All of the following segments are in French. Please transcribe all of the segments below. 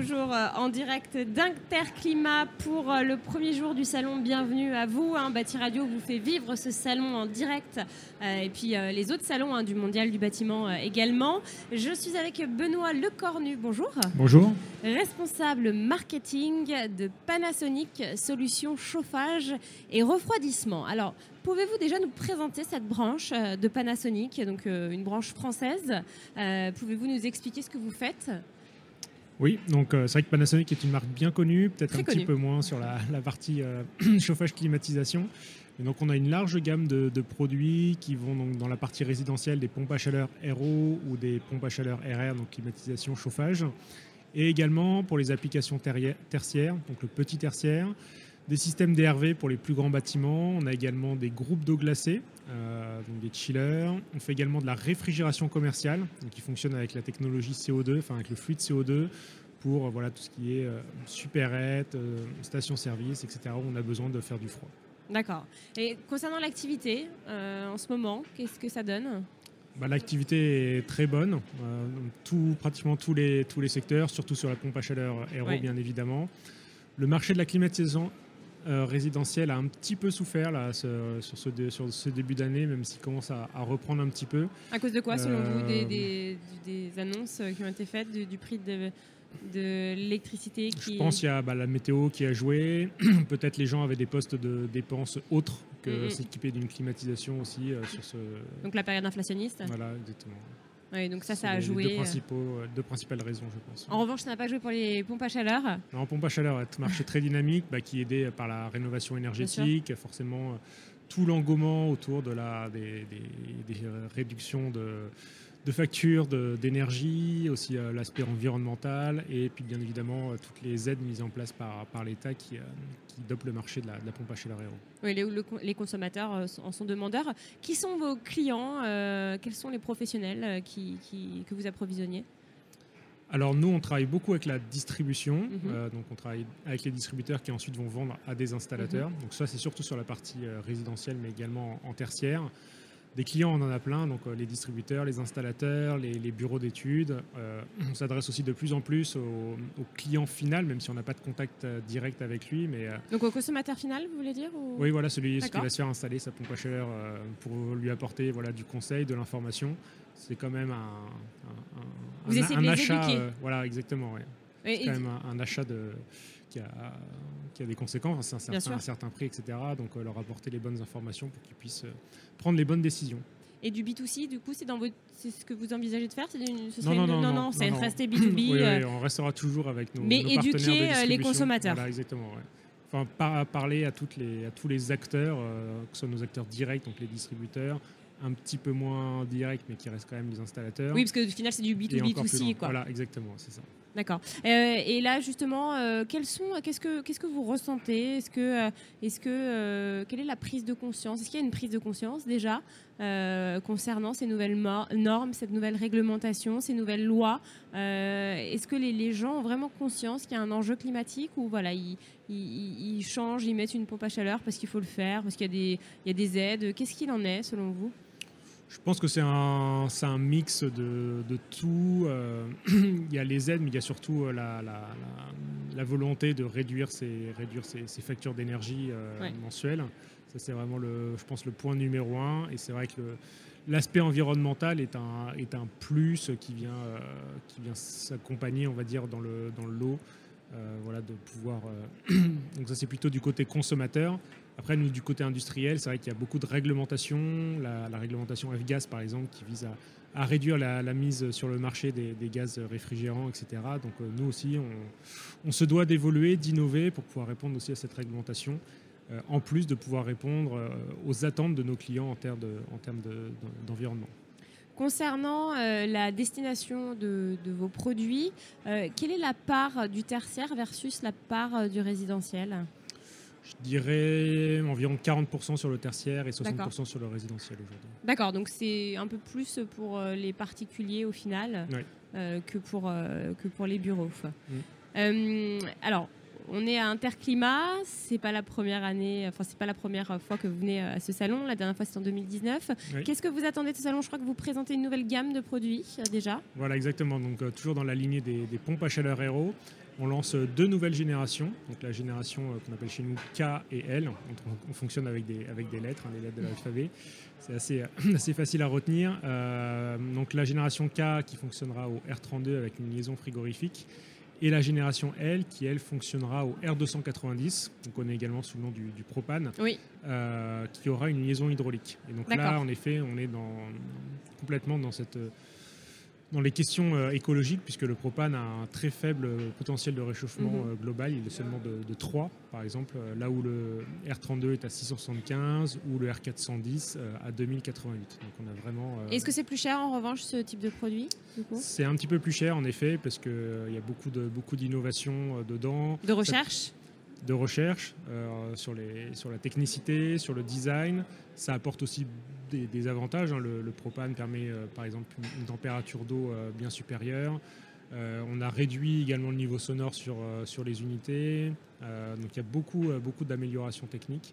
toujours euh, en direct d'Interclimat pour euh, le premier jour du salon. Bienvenue à vous. Hein. Bâti Radio vous fait vivre ce salon en direct euh, et puis les autres salons hein, du Mondial du bâtiment également. Je suis avec Benoît Lecornu. Bonjour. Bonjour. Responsable marketing de Panasonic Solutions Chauffage et Refroidissement. Alors, Pouvez-vous déjà nous présenter cette branche de Panasonic, donc une branche française? Pouvez-vous nous expliquer ce que vous faites? Oui, donc euh, c'est vrai que Panasonic est une marque bien connue, peut-être un petit peu moins sur la, partie euh, chauffage climatisation. Et donc on a une large gamme de, produits qui vont donc dans la partie résidentielle des pompes à chaleur RO ou des pompes à chaleur RR, donc climatisation, chauffage. Et également pour les applications tertiaires, donc le petit tertiaire, des systèmes DRV pour les plus grands bâtiments. On a également des groupes d'eau glacée, euh, donc des chillers. On fait également de la réfrigération commerciale, qui fonctionne avec la technologie CO2, enfin avec le fluide CO2 pour euh, voilà, tout ce qui est euh, supérette, station-service, etc. où on a besoin de faire du froid. D'accord. Et concernant l'activité, en ce moment, qu'est-ce que ça donne? Bah, L'activité est très bonne, tout, pratiquement tous les, tous les secteurs, surtout sur la pompe à chaleur aéro, bien évidemment. Le marché de la climatisation euh, résidentiel a un petit peu souffert là, sur, ce, sur ce début d'année, même s'il commence à, reprendre un petit peu. À cause de quoi, selon vous, des, euh, annonces qui ont été faites du, prix de, de l'électricité qui... Je pense qu'il y a bah, la météo qui a joué. Peut-être les gens avaient des postes de dépenses autres que s'équiper d'une climatisation aussi euh, sur ce... Donc la période inflationniste Voilà, exactement. Oui, donc ça, ça a joué. Deux, principaux, euh, deux principales raisons, je pense. En revanche, ça n'a pas joué pour les pompes à chaleur Non, pompe à chaleur, un marché très dynamique bah, qui est aidé par la rénovation énergétique, forcément euh, tout l'engouement autour de la, des, des, des réductions de de factures d'énergie, aussi euh, l'aspect environnemental et puis bien évidemment euh, toutes les aides mises en place par, par l'État qui, euh, qui le marché de la, pompe à chaleur Oui, les, les, consommateurs en sont demandeurs. Qui sont vos clients Quels sont les professionnels qui, que vous approvisionniez alors nous, on travaille beaucoup avec la distribution, mhm. donc on travaille avec les distributeurs qui ensuite vont vendre à des installateurs. Mhm. Donc ça, c'est surtout sur la partie résidentielle, mais également en tertiaire. Des clients, on en a plein, donc euh, les distributeurs, les installateurs, les, bureaux d'études. Euh, on s'adresse aussi de plus en plus au, client final, même si on n'a pas de contact euh, direct avec lui. Mais, donc au consommateur final, vous voulez dire Oui, voilà, celui qui va se faire installer sa pompe à chaleur pour lui apporter voilà, du conseil, de l'information. C'est quand même un, vous essayez de achat. voilà, exactement. C'est quand même un, achat de, qui, a, qui a des conséquences, un certain, un certain prix, etc. Donc leur apporter les bonnes informations pour qu'ils puissent prendre les bonnes décisions. Et du B2C, du coup, c'est dans c'est ce que vous envisagez de faire? C'est non, non, non, non, non, c'est rester B2B. oui, euh. on restera toujours avec nos, Mais éduquer euh, les consommateurs. Voilà, exactement. Enfin, par, parler à, toutes les, à tous les acteurs, euh, que ce soit nos acteurs directs, donc les distributeurs, un petit peu moins directs, mais qui restent quand même les installateurs. Oui, parce que au final, c'est du B2B2C. Quoi. Voilà, exactement, c'est ça. D'accord. Euh, et là, justement, euh, sont, qu'est-ce que, qu'est-ce que vous ressentez? Est-ce que, euh, est-ce que, quelle est la prise de conscience? Est-ce qu'il y a une prise de conscience déjà concernant ces nouvelles normes, cette nouvelle réglementation, ces nouvelles lois? Est-ce que les, gens ont vraiment conscience qu'il y a un enjeu climatique ou voilà, ils, ils, changent, ils mettent une pompe à chaleur parce qu'il faut le faire, parce qu'il y a des, il y a des aides? Qu'est-ce qu'il en est selon vous? Je pense que c'est un, un, mix de, de tout. Euh, il y a les aides, mais il y a surtout euh, la, la, la, volonté de réduire ses, réduire ses, factures d'énergie euh, mensuelles. Ça, c'est vraiment, le, je pense, le point numéro un. Et c'est vrai que l'aspect environnemental est un, est un plus qui vient, qui vient s'accompagner, on va dire, dans le, dans le lot. Voilà, de pouvoir. donc ça, c'est plutôt du côté consommateur. Après, nous, du côté industriel, c'est vrai qu'il y a beaucoup de réglementations. La, réglementation F-Gas, par exemple, qui vise à, réduire la, mise sur le marché des, gaz réfrigérants, etc. Donc, euh, nous aussi, on, se doit d'évoluer, d'innover pour pouvoir répondre aussi à cette réglementation, euh, en plus de pouvoir répondre euh, aux attentes de nos clients en termes d'environnement. Concernant la destination de, vos produits, quelle est la part du tertiaire versus la part du résidentiel? Je dirais environ 40% sur le tertiaire et 60% sur le résidentiel aujourd'hui. D'accord, donc c'est un peu plus pour euh, les particuliers au final euh, que, pour, euh, que pour les bureaux. Mm. alors, on est à Interclimat, c'est pas la première année, enfin c'est pas la première fois que vous venez à ce salon. La dernière fois c'était en 2019. Qu'est-ce que vous attendez de ce salon? Je crois que vous présentez une nouvelle gamme de produits déjà. Voilà exactement. Donc toujours dans la lignée des, des pompes à chaleur Aero. On lance deux nouvelles générations, donc la génération euh, qu'on appelle chez nous K et L. On, fonctionne avec des, avec des lettres, hein, les lettres de l'alphabet. C'est assez, assez facile à retenir. Euh, donc la génération K qui fonctionnera au R32 avec une liaison frigorifique et la génération L qui elle fonctionnera au R290, on connaît également sous le nom du, propane, oui. Euh, qui aura une liaison hydraulique. Et donc là, en effet, on est dans, complètement dans cette dans les questions euh, écologiques, puisque le propane a un très faible potentiel de réchauffement mhm. euh, global, il est seulement de, 3 par exemple, euh, là où le R32 est à 675 ou le R410 à 2088. Donc on a vraiment. Est-ce que c'est plus cher en revanche ce type de produit C'est un petit peu plus cher en effet, parce qu'il il y a beaucoup de beaucoup d'innovations dedans. De recherche? De recherche sur, les, sur la technicité, sur le design. Ça apporte aussi des, avantages. Hein. Le, propane permet euh, par exemple une, température d'eau euh, bien supérieure. Euh, on a réduit également le niveau sonore sur, sur les unités. donc il y a beaucoup, beaucoup d'améliorations techniques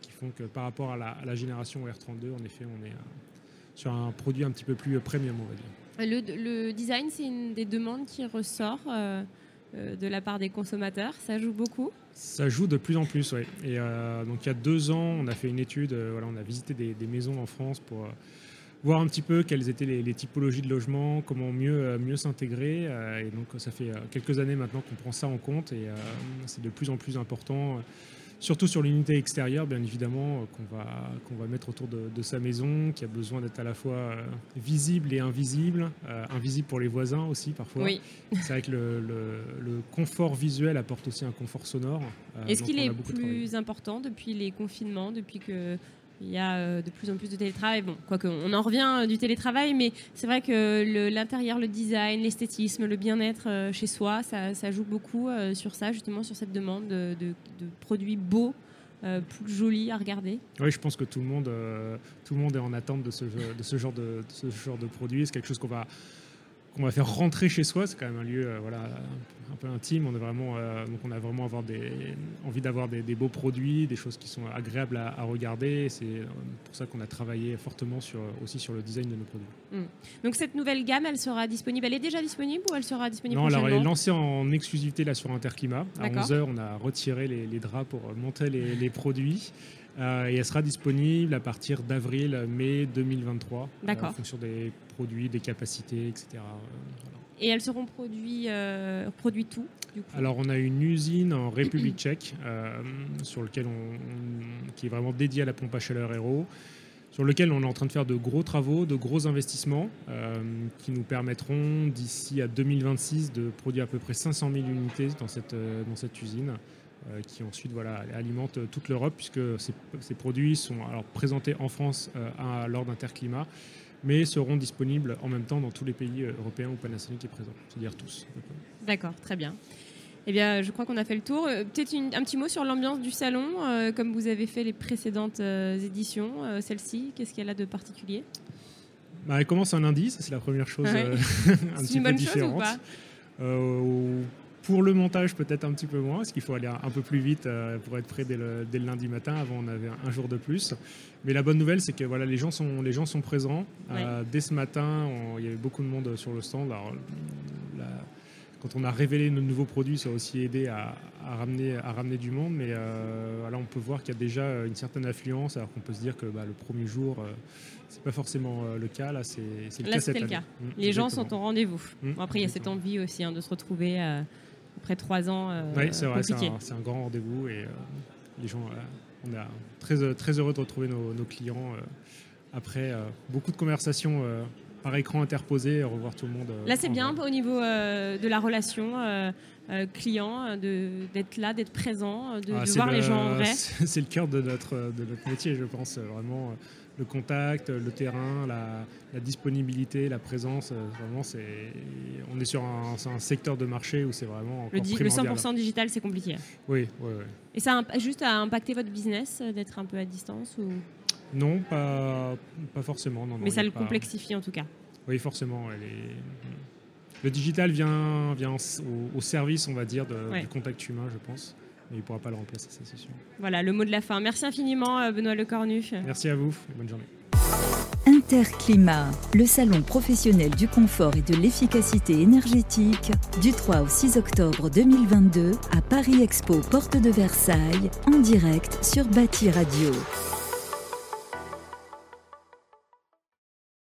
qui font que par rapport à la, génération R32, en effet, on est sur un produit un petit peu plus premium, on va dire. Le, design, c'est une des demandes qui ressort de la part des consommateurs. Ça joue beaucoup ça joue de plus en plus, oui. Et euh, donc il y a deux ans, on a fait une étude, euh, voilà, on a visité des, maisons en France pour euh, voir un petit peu quelles étaient les, typologies de logements, comment mieux, mieux s'intégrer. et donc ça fait quelques années maintenant qu'on prend ça en compte et c'est de plus en plus important surtout sur l'unité extérieure, bien évidemment, euh, qu'on va, qu'on va mettre autour de, sa maison, qui a besoin d'être à la fois euh, visible et invisible, euh, invisible pour les voisins aussi parfois. Oui. C'est vrai que le, le, confort visuel apporte aussi un confort sonore. Est-ce qu'il est plus important depuis les confinements, depuis que il y a euh, de plus en plus de télétravail. Bon, quoique, on en revient euh, du télétravail, mais c'est vrai que l'intérieur, le, design, l'esthétisme, le bien-être euh, chez soi, ça, joue beaucoup sur ça, justement, sur cette demande de, produits beaux. plus jolis à regarder. Oui, je pense que tout le monde, tout le monde est en attente de ce, genre de produit. C'est quelque chose qu'on va qu'on va faire rentrer chez soi. C'est quand même un lieu euh, voilà, un peu intime. On a vraiment, euh, donc on a vraiment avoir des, envie d'avoir des, beaux produits, des choses qui sont agréables à, regarder. C'est euh, pour ça qu'on a travaillé fortement sur, aussi sur le design de nos produits. Hmm. Donc cette nouvelle gamme, elle sera disponible. Elle est déjà disponible ou elle sera disponible Non, alors elle est lancée en exclusivité là sur Interclimat. À 11h, on a retiré les, draps pour monter les, produits. Et elle sera disponible à partir d'avril-mai 2023. D'accord. en fonction des produits, des capacités, etc. Euh, Et elles seront produites, euh, tout Alors on a une usine en République tchèque euh, sur lequel on, qui est vraiment dédiée à la pompe à chaleur Aero, sur lequel on est en train de faire de gros travaux, de gros investissements qui nous permettront d'ici à 2026 de produire à peu près 500 000 unités dans cette, dans cette usine. Qui ensuite voilà, alimente toute l'Europe puisque ces, ces, produits sont alors présentés en France à, lors d'Interclimat mais seront disponibles en même temps dans tous les pays euh, européens où Panasonic est présent, c'est-à-dire tous. D'accord, très bien. Eh bien, je crois qu'on a fait le tour. Euh, peut-être un petit mot sur l'ambiance du salon, euh, comme vous avez fait les précédentes éditions. Celle-ci, qu'est-ce qu'elle a de particulier? Bah, Elle commence un lundi, c'est la première chose un petit peu différente. Pour le montage, peut-être un petit peu moins, parce qu'il faut aller un peu plus vite euh, pour être prêt dès le, lundi matin. Avant, on avait un jour de plus. Mais la bonne nouvelle, c'est que voilà, les, gens sont, les gens sont présents. Euh, dès ce matin, il y avait beaucoup de monde sur le stand. Alors, quand on a révélé nos nouveaux produits, ça a aussi aidé à, ramener, à ramener du monde. Mais euh, on peut voir qu'il y a déjà une certaine affluence, alors qu'on peut se dire que bah, le premier jour, c'est pas forcément le cas. Là, c'est le cas cette année. Cas. Mmh, les gens sont au rendez-vous. Mmh, après, il y a cette envie aussi hein, de se retrouver après trois ans. Euh, oui, c'est vrai, c'est un, grand rendez-vous et euh, les gens, on est très, très heureux de retrouver nos, clients après beaucoup de conversations par écran interposé, revoir tout le monde. Là, c'est bien au niveau de la relation client, d'être là, d'être présent, de, ah, voir les gens en vrai. C'est le cœur de notre, de notre métier, je pense, vraiment le contact, le terrain, la, disponibilité, la présence. Euh, vraiment, c'est, on est sur un, secteur de marché où c'est vraiment le, le 100% digital, c'est compliqué. Oui, oui, oui. Et ça a juste à impacter votre business euh, d'être un peu à distance ou? Non, pas, pas forcément. Non, Mais ça le complexifie en tout cas. Oui, forcément. Elle est... le digital vient, vient au, service, on va dire, du contact humain, je pense. Mais il ne pourra pas le remplacer, ça c'est sûr. Voilà, le mot de la fin. Merci infiniment, euh, Benoît Lecornu. Merci à vous et bonne journée. Interclimat, le salon professionnel du confort et de l'efficacité énergétique, du 3 au 6 octobre 2022 à Paris Expo, porte de Versailles, en direct sur Bâti Radio.